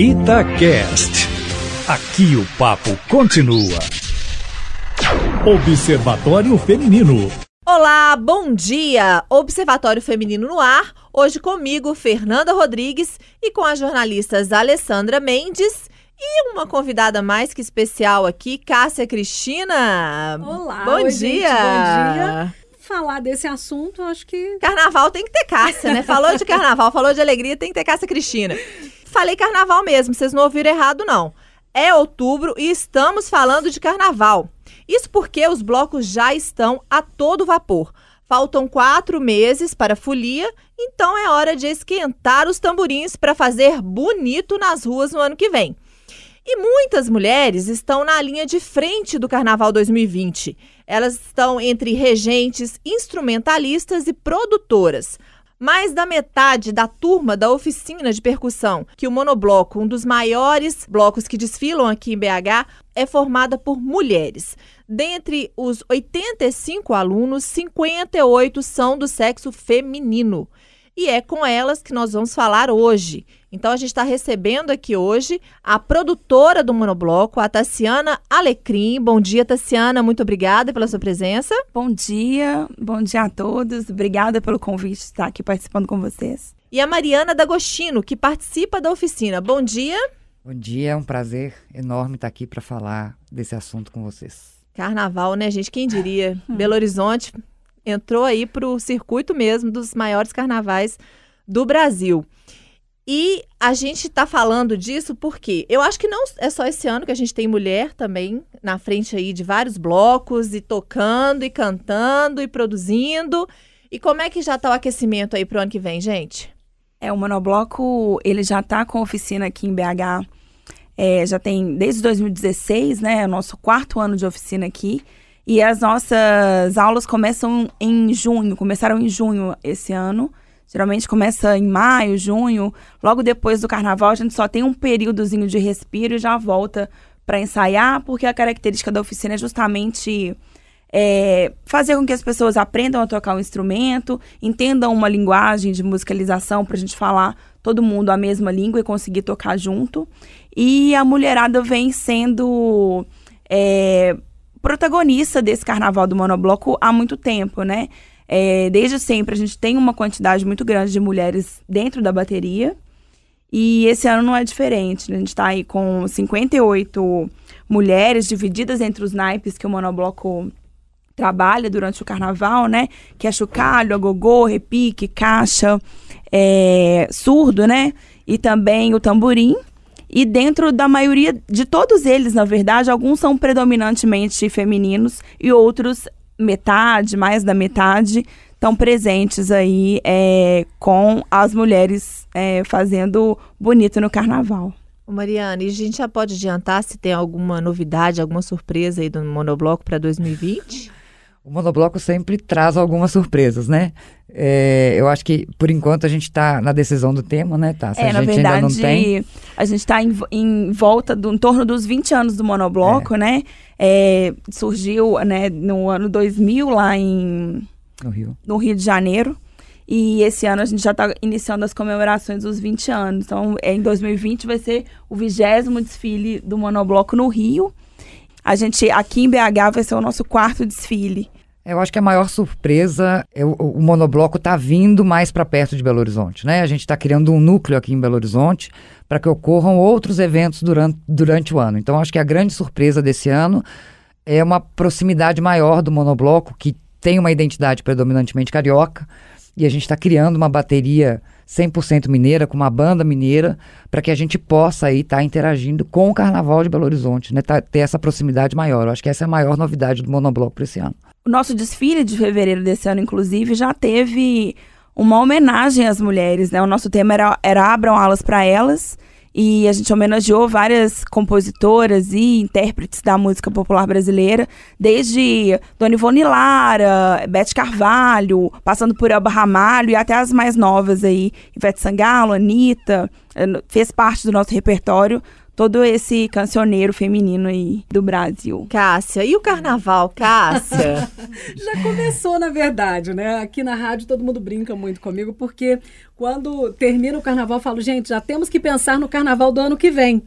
Itacast. Aqui o papo continua. Observatório Feminino. Olá, bom dia! Observatório Feminino no ar. Hoje comigo, Fernanda Rodrigues e com as jornalistas Alessandra Mendes e uma convidada mais que especial aqui, Cássia Cristina. Olá, bom oi, dia. gente, bom dia. Falar desse assunto, acho que Carnaval tem que ter Cássia, né? Falou de carnaval, falou de alegria, tem que ter Cássia Cristina. Falei carnaval mesmo, vocês não ouviram errado, não. É outubro e estamos falando de carnaval. Isso porque os blocos já estão a todo vapor. Faltam quatro meses para a folia, então é hora de esquentar os tamborins para fazer bonito nas ruas no ano que vem. E muitas mulheres estão na linha de frente do Carnaval 2020. Elas estão entre regentes, instrumentalistas e produtoras. Mais da metade da turma da oficina de percussão, que o Monobloco, um dos maiores blocos que desfilam aqui em BH, é formada por mulheres. Dentre os 85 alunos, 58 são do sexo feminino. E é com elas que nós vamos falar hoje. Então a gente está recebendo aqui hoje a produtora do Monobloco, a Tassiana Alecrim. Bom dia, Tassiana. Muito obrigada pela sua presença. Bom dia, bom dia a todos. Obrigada pelo convite de estar aqui participando com vocês. E a Mariana D'Agostino, que participa da oficina. Bom dia. Bom dia, é um prazer enorme estar aqui para falar desse assunto com vocês. Carnaval, né, gente? Quem diria? Belo Horizonte entrou aí para o circuito mesmo dos maiores carnavais do Brasil. E a gente está falando disso porque eu acho que não é só esse ano que a gente tem mulher também na frente aí de vários blocos e tocando e cantando e produzindo. E como é que já está o aquecimento aí para o ano que vem, gente? É, o Monobloco, ele já está com oficina aqui em BH, é, já tem desde 2016, né? É o nosso quarto ano de oficina aqui. E as nossas aulas começam em junho, começaram em junho esse ano. Geralmente começa em maio, junho. Logo depois do carnaval, a gente só tem um períodozinho de respiro e já volta para ensaiar, porque a característica da oficina é justamente é, fazer com que as pessoas aprendam a tocar um instrumento, entendam uma linguagem de musicalização para a gente falar todo mundo a mesma língua e conseguir tocar junto. E a mulherada vem sendo é, protagonista desse carnaval do monobloco há muito tempo, né? É, desde sempre a gente tem uma quantidade muito grande de mulheres dentro da bateria. E esse ano não é diferente. Né? A gente está aí com 58 mulheres divididas entre os naipes que o monobloco trabalha durante o carnaval, né? Que é chocalho, agogô, repique, caixa, é, surdo, né? E também o tamborim. E dentro da maioria de todos eles, na verdade, alguns são predominantemente femininos e outros metade, mais da metade, estão presentes aí é, com as mulheres é, fazendo bonito no carnaval. Mariana, e a gente já pode adiantar se tem alguma novidade, alguma surpresa aí do Monobloco para 2020? O monobloco sempre traz algumas surpresas, né? É, eu acho que, por enquanto, a gente está na decisão do tema, né, tá? Se É, a gente verdade, ainda não tem. a gente está em, em volta do em torno dos 20 anos do monobloco, né? É, surgiu né, no ano 2000 lá em, No Rio. no Rio de Janeiro. E esse ano a gente já está iniciando as comemorações dos 20 anos. Então, é, em 2020 vai ser o vigésimo desfile do monobloco no Rio. A gente, aqui em BH, vai ser o nosso quarto desfile. Eu acho que a maior surpresa é o, o monobloco tá vindo mais para perto de Belo Horizonte, né? A gente está criando um núcleo aqui em Belo Horizonte para que ocorram outros eventos durante, durante o ano. Então, acho que a grande surpresa desse ano é uma proximidade maior do monobloco, que tem uma identidade predominantemente carioca, e a gente está criando uma bateria 100% mineira, com uma banda mineira, para que a gente possa aí estar interagindo com o Carnaval de Belo Horizonte, né? Tá- ter essa proximidade maior. Eu acho que essa é a maior novidade do monobloco para esse ano. O nosso desfile de fevereiro desse ano, inclusive, já teve uma homenagem às mulheres, né? O nosso tema era, era Abram Alas para Elas. E a gente homenageou várias compositoras e intérpretes da música popular brasileira, desde Dona Ivone Lara, Beth Carvalho, passando por Elba Ramalho e até as mais novas aí, Ivete Sangalo, Anitta, eh, fez parte do nosso repertório todo esse cancioneiro feminino aí do Brasil. Cássia, e o carnaval, Cássia? Já começou, na verdade, né? Aqui na rádio todo mundo brinca muito comigo, porque quando termina o carnaval, eu falo, gente, já temos que pensar no carnaval do ano que vem.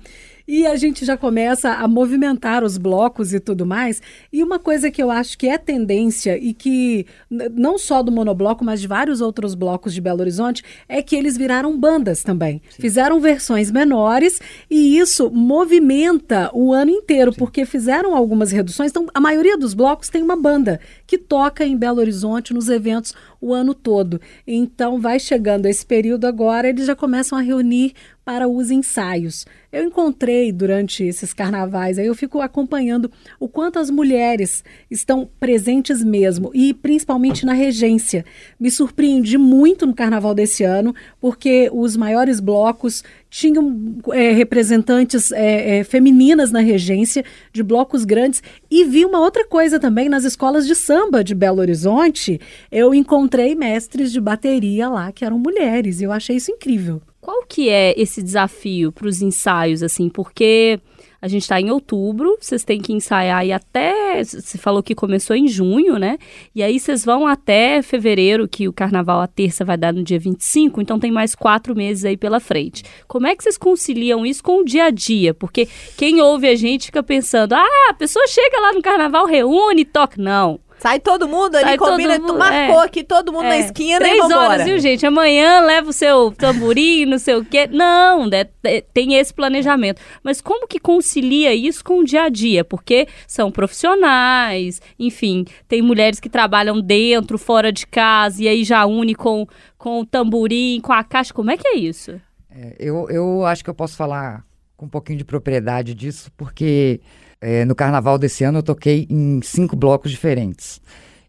E a gente já começa a movimentar os blocos e tudo mais. E uma coisa que eu acho que é tendência e que não só do monobloco, mas de vários outros blocos de Belo Horizonte, é que eles viraram bandas também. Sim. Fizeram versões menores e isso movimenta o ano inteiro, Sim. porque fizeram algumas reduções. Então, a maioria dos blocos tem uma banda que toca em Belo Horizonte nos eventos o ano todo. Então, vai chegando esse período agora, eles já começam a reunir para os ensaios. Eu encontrei durante esses carnavais, aí eu fico acompanhando o quanto as mulheres estão presentes mesmo, e principalmente na regência. Me surpreendi muito no carnaval desse ano, porque os maiores blocos tinham é, representantes é, é, femininas na regência, de blocos grandes, e vi uma outra coisa também nas escolas de samba de Belo Horizonte. Eu encontrei mestres de bateria lá que eram mulheres, e eu achei isso incrível. Qual que é esse desafio para os ensaios, assim? Porque a gente está em outubro, vocês têm que ensaiar e até. Você falou que começou em junho, né? E aí vocês vão até fevereiro, que o carnaval, a terça, vai dar no dia 25, então tem mais quatro meses aí pela frente. Como é que vocês conciliam isso com o dia a dia? Porque quem ouve a gente fica pensando, ah, a pessoa chega lá no carnaval, reúne, toca. Não. Sai todo mundo ali, Sai combina, mundo, tu marcou é, aqui, todo mundo é, na esquina três e vambora. horas, viu, gente? Amanhã leva o seu tamborim, não sei o quê. Não, né, tem esse planejamento. Mas como que concilia isso com o dia a dia? Porque são profissionais, enfim, tem mulheres que trabalham dentro, fora de casa, e aí já une com, com o tamborim, com a caixa. Como é que é isso? É, eu, eu acho que eu posso falar com um pouquinho de propriedade disso, porque é, no carnaval desse ano eu toquei em cinco blocos diferentes.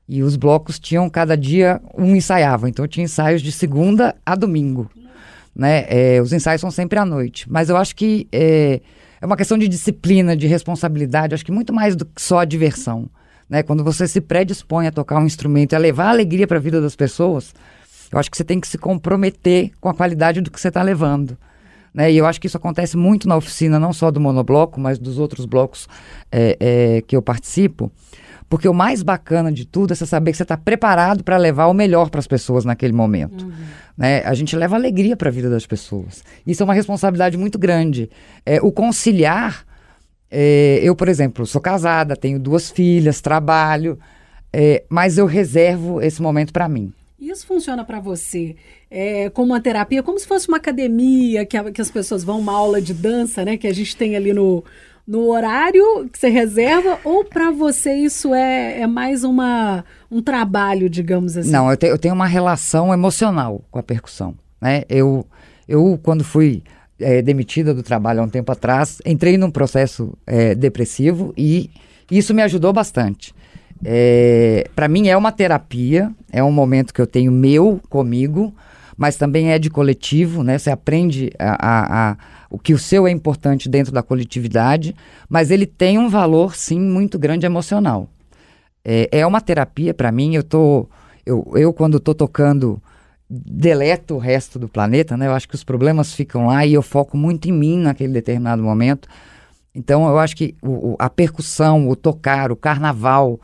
E os blocos tinham, cada dia, um ensaiava. Então tinha ensaios de segunda a domingo. Né? É, os ensaios são sempre à noite. Mas eu acho que é, é uma questão de disciplina, de responsabilidade. Acho que muito mais do que só a diversão. Né? Quando você se predispõe a tocar um instrumento e a levar alegria para a vida das pessoas, eu acho que você tem que se comprometer com a qualidade do que você está levando. Né? E eu acho que isso acontece muito na oficina, não só do monobloco, mas dos outros blocos é, é, que eu participo. Porque o mais bacana de tudo é você saber que você está preparado para levar o melhor para as pessoas naquele momento. Uhum. Né? A gente leva alegria para a vida das pessoas. Isso é uma responsabilidade muito grande. É, o conciliar. É, eu, por exemplo, sou casada, tenho duas filhas, trabalho, é, mas eu reservo esse momento para mim. Isso funciona para você é, como uma terapia, como se fosse uma academia, que, a, que as pessoas vão, uma aula de dança, né? Que a gente tem ali no, no horário que você reserva, ou para você isso é, é mais uma, um trabalho, digamos assim? Não, eu, te, eu tenho uma relação emocional com a percussão. Né? Eu, eu quando fui é, demitida do trabalho há um tempo atrás, entrei num processo é, depressivo e isso me ajudou bastante. É, para mim é uma terapia, é um momento que eu tenho meu comigo, mas também é de coletivo, né? Você aprende a, a, a, o que o seu é importante dentro da coletividade, mas ele tem um valor, sim, muito grande emocional. É, é uma terapia para mim, eu tô... Eu, eu quando estou tocando, deleto o resto do planeta, né? Eu acho que os problemas ficam lá e eu foco muito em mim naquele determinado momento. Então, eu acho que o, a percussão, o tocar, o carnaval,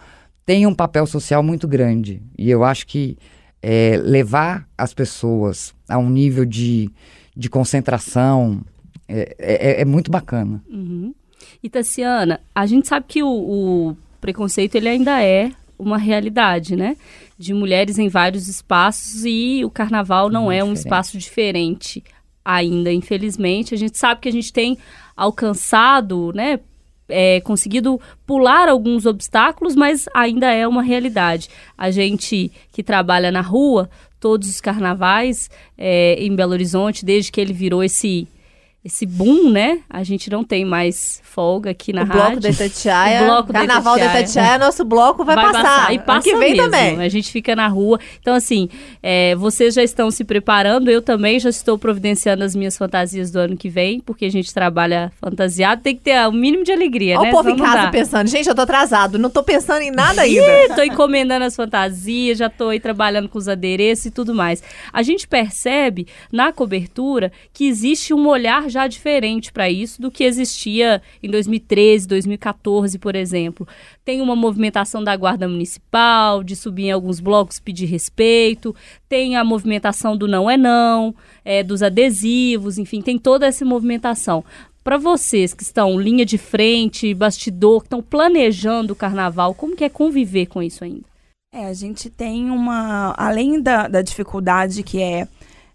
tem um papel social muito grande. E eu acho que é, levar as pessoas a um nível de, de concentração é, é, é muito bacana. Uhum. E Tassiana, a gente sabe que o, o preconceito ele ainda é uma realidade, né? De mulheres em vários espaços e o carnaval não é um espaço diferente ainda, infelizmente. A gente sabe que a gente tem alcançado, né, é, conseguido pular alguns obstáculos, mas ainda é uma realidade. A gente que trabalha na rua, todos os carnavais é, em Belo Horizonte, desde que ele virou esse esse boom, né? A gente não tem mais folga aqui na o rádio. Bloco da Itatiaia, o bloco Carnaval da Itatiaia, nosso bloco vai, vai passar. passar. E passa que vem mesmo. também. A gente fica na rua. Então, assim, é, vocês já estão se preparando. Eu também já estou providenciando as minhas fantasias do ano que vem, porque a gente trabalha fantasiado. Tem que ter o mínimo de alegria, Olha né? o povo Senão em casa pensando, gente, eu tô atrasado. Não tô pensando em nada ainda. Tô encomendando as fantasias, já tô aí trabalhando com os adereços e tudo mais. A gente percebe na cobertura que existe um olhar já diferente para isso do que existia em 2013, 2014, por exemplo. Tem uma movimentação da Guarda Municipal, de subir em alguns blocos pedir respeito, tem a movimentação do não é não, é, dos adesivos, enfim, tem toda essa movimentação. Para vocês que estão linha de frente, bastidor, que estão planejando o carnaval, como que é conviver com isso ainda? É, a gente tem uma. Além da, da dificuldade que é,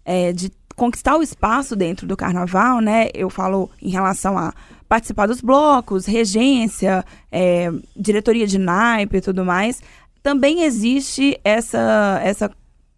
é, de conquistar o espaço dentro do carnaval, né? Eu falo em relação a participar dos blocos, regência, é, diretoria de naipe e tudo mais. Também existe essa, essa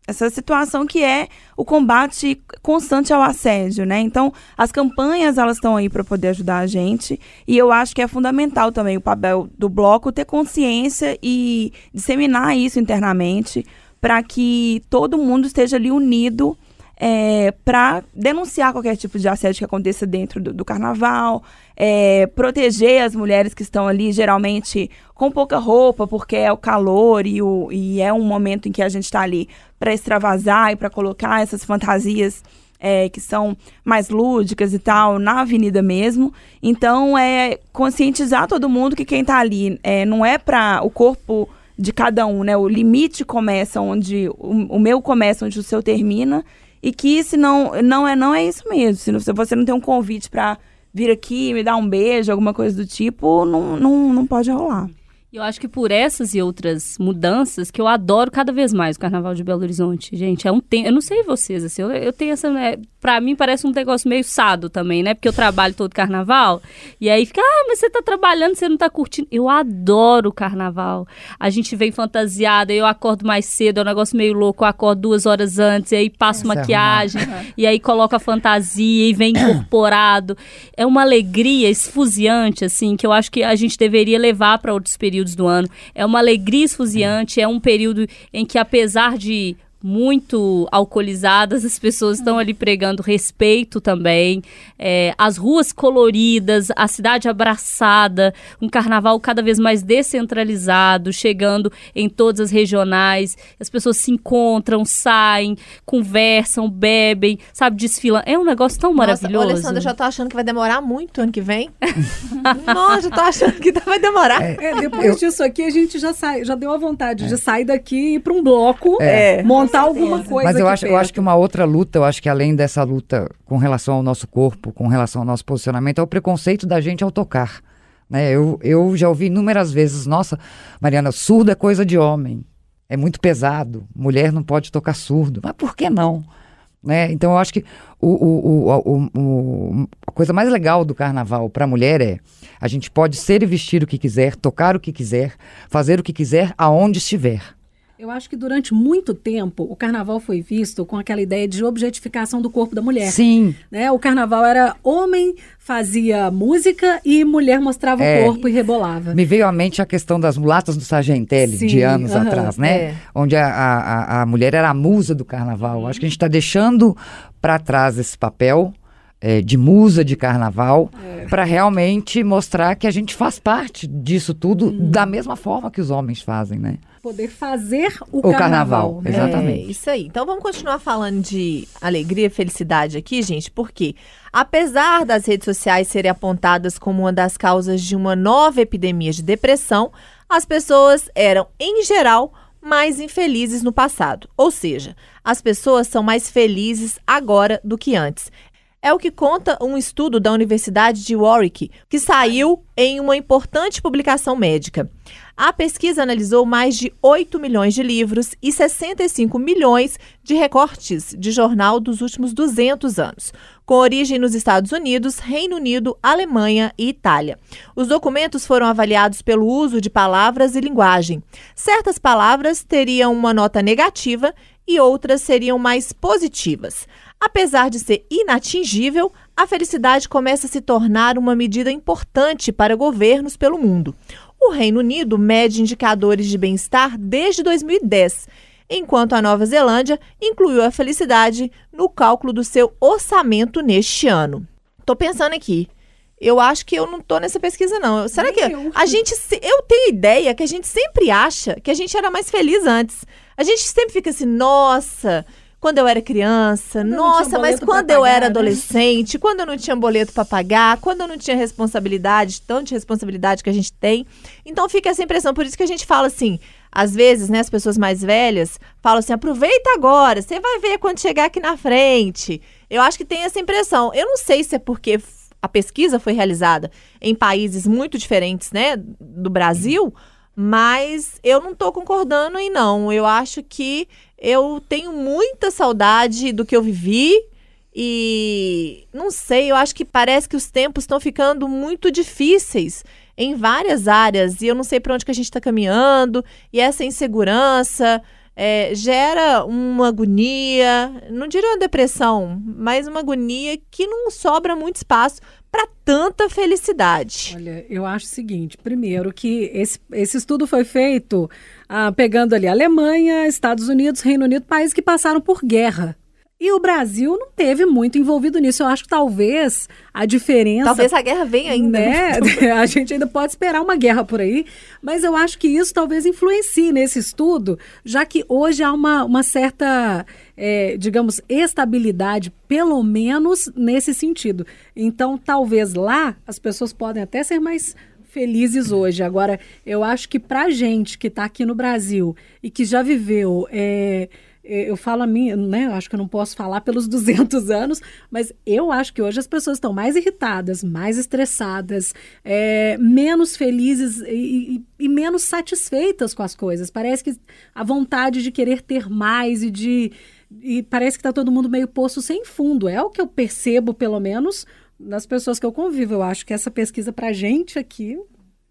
essa situação que é o combate constante ao assédio, né? Então, as campanhas elas estão aí para poder ajudar a gente e eu acho que é fundamental também o papel do bloco ter consciência e disseminar isso internamente para que todo mundo esteja ali unido é, para denunciar qualquer tipo de assédio que aconteça dentro do, do carnaval, é, proteger as mulheres que estão ali, geralmente com pouca roupa, porque é o calor e, o, e é um momento em que a gente está ali para extravasar e para colocar essas fantasias é, que são mais lúdicas e tal, na avenida mesmo. Então, é conscientizar todo mundo que quem está ali é, não é para o corpo de cada um, né? O limite começa onde o, o meu começa, onde o seu termina. E que se não, não é não é isso mesmo. Se você não tem um convite para vir aqui me dar um beijo, alguma coisa do tipo, não, não, não pode rolar. Eu acho que por essas e outras mudanças que eu adoro cada vez mais o Carnaval de Belo Horizonte. Gente, é um tempo. Eu não sei vocês, assim, eu, eu tenho essa. Né, pra mim parece um negócio meio sado também, né? Porque eu trabalho todo carnaval. E aí fica, ah, mas você tá trabalhando, você não tá curtindo. Eu adoro o carnaval. A gente vem fantasiada, eu acordo mais cedo, é um negócio meio louco. Eu acordo duas horas antes, e aí passo maquiagem, e aí coloco a fantasia e vem incorporado. É uma alegria esfuziante, assim, que eu acho que a gente deveria levar para outros períodos períodos do ano. É uma alegria esfuziante, é um período em que, apesar de muito alcoolizadas, as pessoas estão ali pregando respeito também. É, as ruas coloridas, a cidade abraçada, um carnaval cada vez mais descentralizado, chegando em todas as regionais. As pessoas se encontram, saem, conversam, bebem, sabe, desfilam. É um negócio tão Nossa, maravilhoso. Alessandra, eu já tô achando que vai demorar muito ano que vem. Nossa, já tô achando que vai demorar. É, é depois eu... disso aqui, a gente já sai, já deu a vontade é. de sair daqui e ir para um bloco, é. Alguma coisa. Mas eu acho, eu acho que uma outra luta, eu acho que além dessa luta com relação ao nosso corpo, com relação ao nosso posicionamento, é o preconceito da gente ao tocar. Né? Eu, eu já ouvi inúmeras vezes, nossa, Mariana, surdo é coisa de homem. É muito pesado. Mulher não pode tocar surdo. Mas por que não? Né? Então eu acho que o, o, o, o a coisa mais legal do carnaval para a mulher é a gente pode ser e vestir o que quiser, tocar o que quiser, fazer o que quiser, aonde estiver. Eu acho que durante muito tempo o carnaval foi visto com aquela ideia de objetificação do corpo da mulher. Sim. Né? O carnaval era homem fazia música e mulher mostrava é, o corpo e rebolava. Me veio à mente a questão das mulatas do Sargentelli, Sim, de anos uh -huh, atrás, né? É. Onde a, a, a mulher era a musa do carnaval. Acho que a gente está deixando para trás esse papel é, de musa de carnaval é. para realmente mostrar que a gente faz parte disso tudo hum. da mesma forma que os homens fazem, né? Poder fazer o, o carnaval. carnaval né? exatamente. É, isso aí. Então vamos continuar falando de alegria e felicidade aqui, gente, porque apesar das redes sociais serem apontadas como uma das causas de uma nova epidemia de depressão, as pessoas eram, em geral, mais infelizes no passado. Ou seja, as pessoas são mais felizes agora do que antes. É o que conta um estudo da Universidade de Warwick, que saiu em uma importante publicação médica. A pesquisa analisou mais de 8 milhões de livros e 65 milhões de recortes de jornal dos últimos 200 anos, com origem nos Estados Unidos, Reino Unido, Alemanha e Itália. Os documentos foram avaliados pelo uso de palavras e linguagem. Certas palavras teriam uma nota negativa e outras seriam mais positivas. Apesar de ser inatingível, a felicidade começa a se tornar uma medida importante para governos pelo mundo. O Reino Unido mede indicadores de bem-estar desde 2010, enquanto a Nova Zelândia incluiu a felicidade no cálculo do seu orçamento neste ano. Estou pensando aqui. Eu acho que eu não estou nessa pesquisa, não. Será que eu. a gente. Eu tenho ideia que a gente sempre acha que a gente era mais feliz antes. A gente sempre fica assim, nossa, quando eu era criança, Quando nossa, mas quando eu pagar, era né? adolescente, quando eu não tinha boleto para pagar, quando eu não tinha responsabilidade, tanta responsabilidade que a gente tem. Então fica essa impressão, por isso que a gente fala assim, às vezes, né, as pessoas mais velhas falam assim: aproveita agora, você vai ver quando chegar aqui na frente. Eu acho que tem essa impressão. Eu não sei se é porque a pesquisa foi realizada em países muito diferentes, né, do Brasil, mas eu não tô concordando em não. Eu acho que eu tenho muita saudade do que eu vivi e não sei, eu acho que parece que os tempos estão ficando muito difíceis em várias áreas e eu não sei para onde que a gente está caminhando e essa insegurança é, gera uma agonia, não diria uma depressão, mas uma agonia que não sobra muito espaço para tanta felicidade. Olha, eu acho o seguinte: primeiro, que esse, esse estudo foi feito ah, pegando ali Alemanha, Estados Unidos, Reino Unido, países que passaram por guerra. E o Brasil não teve muito envolvido nisso. Eu acho que talvez a diferença. Talvez a guerra venha ainda. Né? A gente ainda pode esperar uma guerra por aí, mas eu acho que isso talvez influencie nesse estudo, já que hoje há uma, uma certa, é, digamos, estabilidade, pelo menos nesse sentido. Então, talvez lá as pessoas podem até ser mais felizes hoje. Agora, eu acho que pra gente que está aqui no Brasil e que já viveu. é, eu falo a mim, né? Eu acho que eu não posso falar pelos 200 anos, mas eu acho que hoje as pessoas estão mais irritadas, mais estressadas, é, menos felizes e, e- e menos satisfeitas com as coisas. Parece que a vontade de querer ter mais e de. E parece que está todo mundo meio poço sem fundo. É o que eu percebo, pelo menos, das pessoas que eu convivo. Eu acho que essa pesquisa pra gente aqui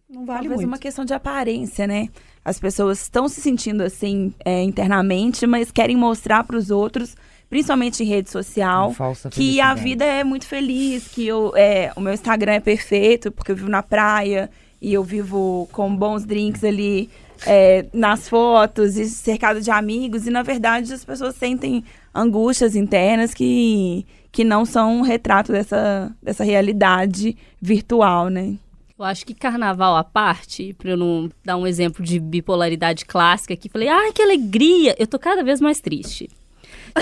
não vale Talvez muito. uma questão de aparência, né? As pessoas estão se sentindo assim é, internamente, mas querem mostrar para os outros, principalmente em rede social, que a vida é muito feliz, que eu, é, o meu Instagram é perfeito, porque eu vivo na praia e eu vivo com bons drinks ali é, nas fotos e cercado de amigos. E na verdade as pessoas sentem angústias internas que, que não são um retrato dessa, dessa realidade virtual, né? Eu acho que carnaval à parte, pra eu não dar um exemplo de bipolaridade clássica aqui, falei, ai, que alegria! Eu tô cada vez mais triste.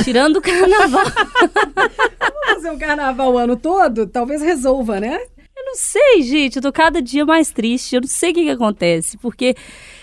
Tirando o carnaval. Fazer um carnaval o ano todo, talvez resolva, né? Eu não sei, gente, eu tô cada dia mais triste. Eu não sei o que, que acontece, porque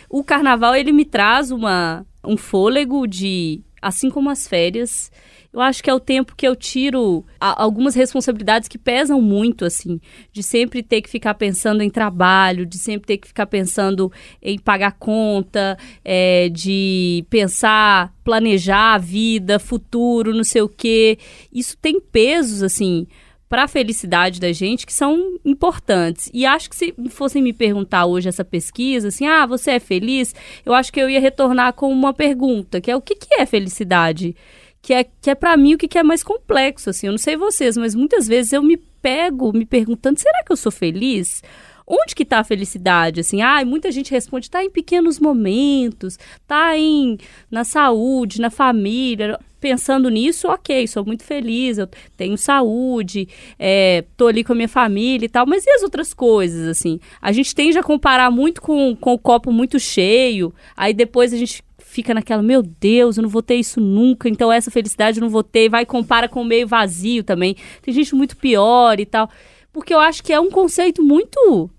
o carnaval ele me traz uma, um fôlego de. Assim como as férias, eu acho que é o tempo que eu tiro algumas responsabilidades que pesam muito, assim, de sempre ter que ficar pensando em trabalho, de sempre ter que ficar pensando em pagar conta, é, de pensar, planejar a vida, futuro, não sei o quê. Isso tem pesos, assim, para a felicidade da gente que são importantes. E acho que se fossem me perguntar hoje essa pesquisa, assim, ah, você é feliz? Eu acho que eu ia retornar com uma pergunta, que é o que, que é felicidade? Que é, que é para mim o que, que é mais complexo, assim. Eu não sei vocês, mas muitas vezes eu me pego me perguntando, será que eu sou feliz? Onde que tá a felicidade? Assim, ah, muita gente responde, tá em pequenos momentos, tá em na saúde, na família. Pensando nisso, ok, sou muito feliz, eu tenho saúde, é, tô ali com a minha família e tal, mas e as outras coisas, assim? A gente tende a comparar muito com, com o copo muito cheio, aí depois a gente fica naquela, meu Deus, eu não vou ter isso nunca, então essa felicidade eu não vou ter, vai compara com o meio vazio também. Tem gente muito pior e tal. Porque eu acho que é um conceito muito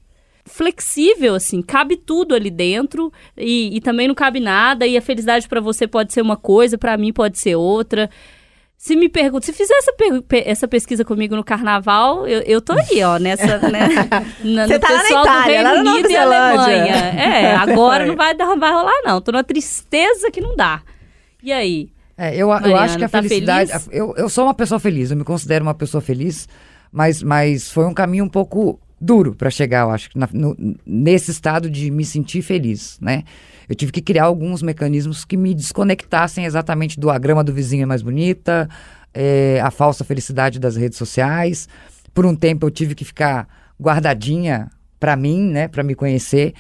flexível, assim, cabe tudo ali dentro e, e também não cabe nada e a felicidade pra você pode ser uma coisa, pra mim pode ser outra. Se me pergunta, se fizer essa, essa pesquisa comigo no carnaval, eu, eu tô aí, ó, nessa, né? Na, Você no tá lá na pessoal Itália, do Reino Unido e. Alemanha. É, agora não vai, dar- não vai rolar, não. Tô numa tristeza que não dá. E aí? É, eu, eu Mariana, acho que a tá felicidade. feliz? Eu, eu sou uma pessoa feliz, eu me considero uma pessoa feliz, mas, mas foi um caminho um pouco duro para chegar, eu acho, na- no- nesse estado de me sentir feliz, né? Eu tive que criar alguns mecanismos que me desconectassem exatamente do a grama do vizinho é mais bonita, é, a falsa felicidade das redes sociais. Por um tempo eu tive que ficar guardadinha para mim, né, para me conhecer.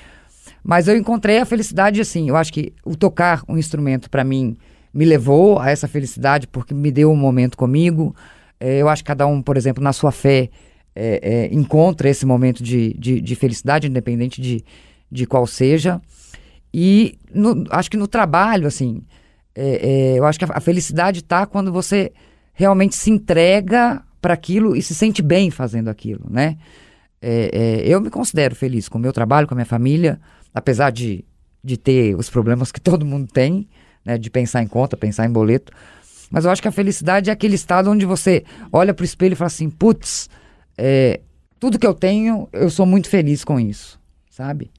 Mas eu encontrei a felicidade assim. Eu acho que o tocar um instrumento para mim me levou a essa felicidade porque me deu um momento comigo. É, eu acho que cada um, por exemplo, na sua fé, é, é, encontra esse momento de, de, de felicidade, independente de, de qual seja. E no- acho que no trabalho, assim, é, é, eu acho que a, a felicidade está quando você realmente se entrega para aquilo e se sente bem fazendo aquilo, né? É, é, eu me considero feliz com o meu trabalho, com a minha família, apesar de, de ter os problemas que todo mundo tem, né? De pensar em conta, pensar em boleto. Mas eu acho que a felicidade é aquele estado onde você olha para o espelho e fala assim, putz, é, tudo que eu tenho, eu sou muito feliz com isso, sabe?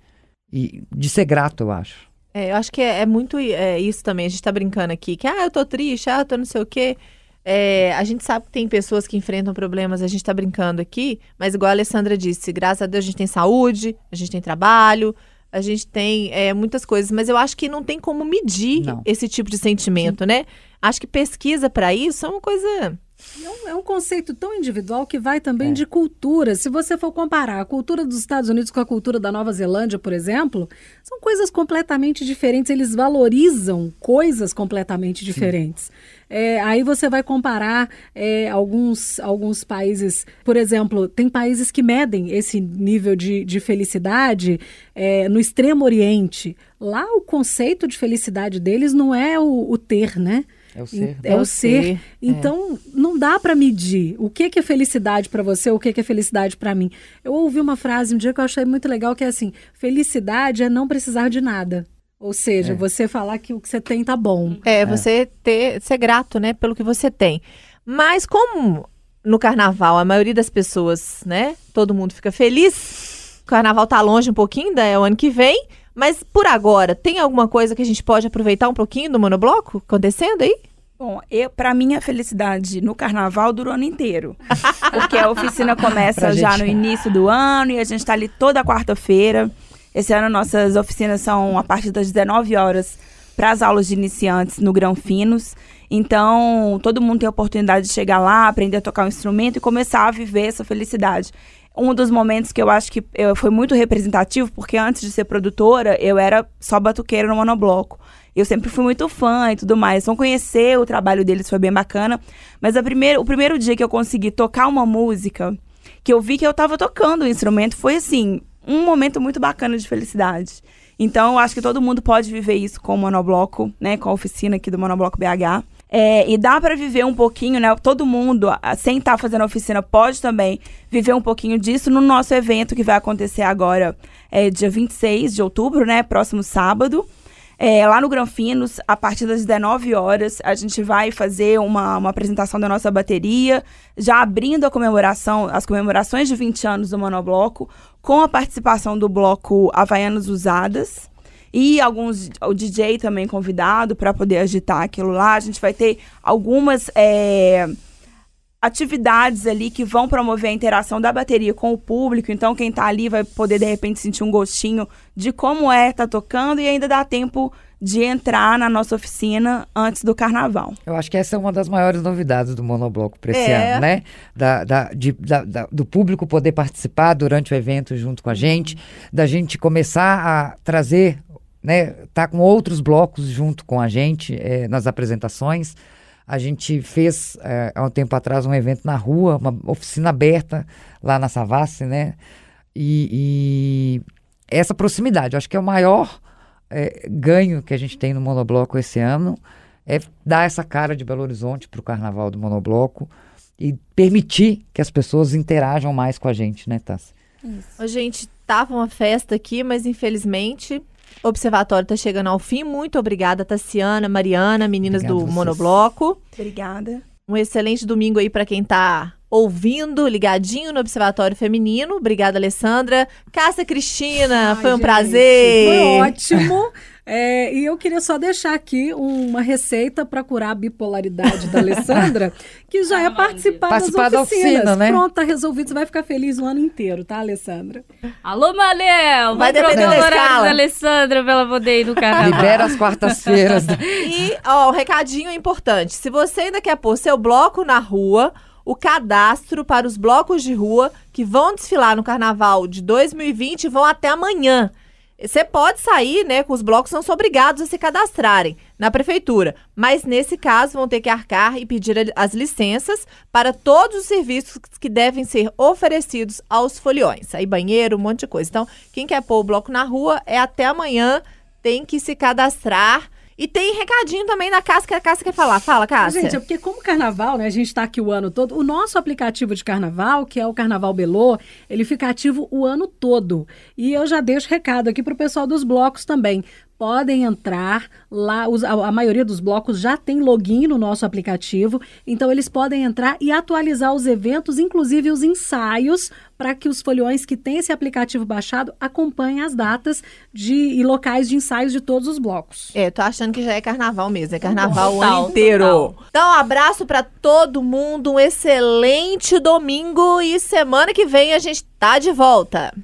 E de ser grato, eu acho. É, eu acho que é, é muito é, isso também. A gente tá brincando aqui, que ah, eu tô triste, ah, eu tô não sei o quê. É, a gente sabe que tem pessoas que enfrentam problemas, a gente tá brincando aqui, mas igual a Alessandra disse, graças a Deus a gente tem saúde, a gente tem trabalho, a gente tem é, muitas coisas, mas eu acho que não tem como medir Não. esse tipo de sentimento, né? Acho que pesquisa para isso é uma coisa. É um, é um conceito tão individual que vai também É. de cultura. Se você for comparar a cultura dos Estados Unidos com a cultura da Nova Zelândia, por exemplo, são coisas completamente diferentes. Eles valorizam coisas completamente diferentes. É, aí você vai comparar é, alguns, alguns países, por exemplo, tem países que medem esse nível de, de felicidade é, no Extremo Oriente. Lá o conceito de felicidade deles não é o, o ter, né? É o ser. É, o ser. Então, não dá para medir o que que é felicidade para você, o que que é felicidade para mim. Eu ouvi uma frase um dia que eu achei muito legal, que é assim: felicidade é não precisar de nada. Ou seja, É. você falar que o que você tem tá bom. É, você ter, ser grato, né, pelo que você tem. Mas como no carnaval a maioria das pessoas, né, todo mundo fica feliz, o carnaval tá longe um pouquinho, ainda é o ano que vem, mas por agora, tem alguma coisa que a gente pode aproveitar um pouquinho do monobloco acontecendo aí? Bom, eu, pra mim a felicidade no carnaval dura o ano inteiro. Porque a oficina começa já gente. no início do ano e a gente tá ali toda quarta-feira. Esse ano nossas oficinas são a partir das 19 horas para as aulas de iniciantes no Grão Finos. Então, todo mundo tem a oportunidade de chegar lá, aprender a tocar um instrumento e começar a viver essa felicidade. Um dos momentos que eu acho que eu, foi muito representativo, porque antes de ser produtora, eu era só batuqueira no monobloco. Eu sempre fui muito fã e tudo mais. Então, conhecer o trabalho deles foi bem bacana. Mas a primeira, o primeiro dia que eu consegui tocar uma música, que eu vi que eu tava tocando o instrumento, foi assim, um momento muito bacana de felicidade. Então, eu acho que todo mundo pode viver isso com o monobloco, né? Com a oficina aqui do Monobloco BH. É, e dá pra viver um pouquinho, né? Todo mundo, sem estar fazendo a oficina, pode também viver um pouquinho disso no nosso evento que vai acontecer agora, é, dia 26 de outubro, né? Próximo sábado. É, lá no Granfinos, a partir das 19 horas, a gente vai fazer uma, uma apresentação da nossa bateria, já abrindo a comemoração, as comemorações de 20 anos do Monobloco, com a participação do bloco Havaianas Usadas. E alguns, o DJ também convidado para poder agitar aquilo lá. A gente vai ter algumas é, atividades ali que vão promover a interação da bateria com o público. Então, quem tá ali vai poder, de repente, sentir um gostinho de como é estar tocando e ainda dá tempo de entrar na nossa oficina antes do carnaval. Eu acho que essa é uma das maiores novidades do monobloco para esse É. ano, né? Da, da- de- da- da- do público poder participar durante o evento junto com a gente, da gente começar a trazer, né? Tá com outros blocos junto com a gente eh, nas apresentações. A gente fez eh, há um tempo atrás um evento na rua, uma oficina aberta lá na Savassi, né? E, e essa proximidade, acho que é o maior eh, ganho que a gente tem no monobloco esse ano é dar essa cara de Belo Horizonte para o carnaval do monobloco e permitir que as pessoas interajam mais com a gente, né, Tassi? Ô, gente, tava uma festa aqui, mas infelizmente observatório tá chegando ao fim. Muito obrigada, Tassiana, Mariana, meninas Obrigado do vocês. Monobloco. Obrigada. Um excelente domingo aí pra quem tá ouvindo, ligadinho no Observatório Feminino. Obrigada, Alessandra. Cássia Cristina, Ai, foi um gente, prazer. Foi ótimo. É, e eu queria só deixar aqui uma receita para curar a bipolaridade da Alessandra, que já é participar, Participar da das oficinas. oficina, né? Pronto, tá resolvido. Você vai ficar feliz o ano inteiro, tá, Alessandra? Alô, Manel! Vai Vai depender trocar da o horário escala. da Alessandra pra ela poder ir no carnaval. Libera as quartas-feiras. E, ó, o recadinho é importante. Se você ainda quer pôr seu bloco na rua, o cadastro para os blocos de rua que vão desfilar no carnaval de 2020 vão até amanhã. Você pode sair, né, com os blocos, não são obrigados a se cadastrarem na prefeitura, mas nesse caso vão ter que arcar e pedir as licenças para todos os serviços que devem ser oferecidos aos foliões. Aí banheiro, um monte de coisa. Então, quem quer pôr o bloco na rua é até amanhã, tem que se cadastrar. E tem recadinho também da Cássia, que a Cássia quer falar. Fala, Cássia. Gente, é porque como carnaval, né? A gente está aqui o ano todo. O nosso aplicativo de carnaval, que é o Carnaval Belô, ele fica ativo o ano todo. E eu já deixo recado aqui para o pessoal dos blocos também podem entrar lá. Os, a, a, maioria dos blocos já tem login no nosso aplicativo, então eles podem entrar e atualizar os eventos, inclusive os ensaios, para que os foliões que têm esse aplicativo baixado acompanhem as datas de, e locais de ensaios de todos os blocos. É, tô achando que já é carnaval mesmo, é carnaval o ano inteiro. Total. Então, um abraço para todo mundo, um excelente domingo e semana que vem a gente tá de volta.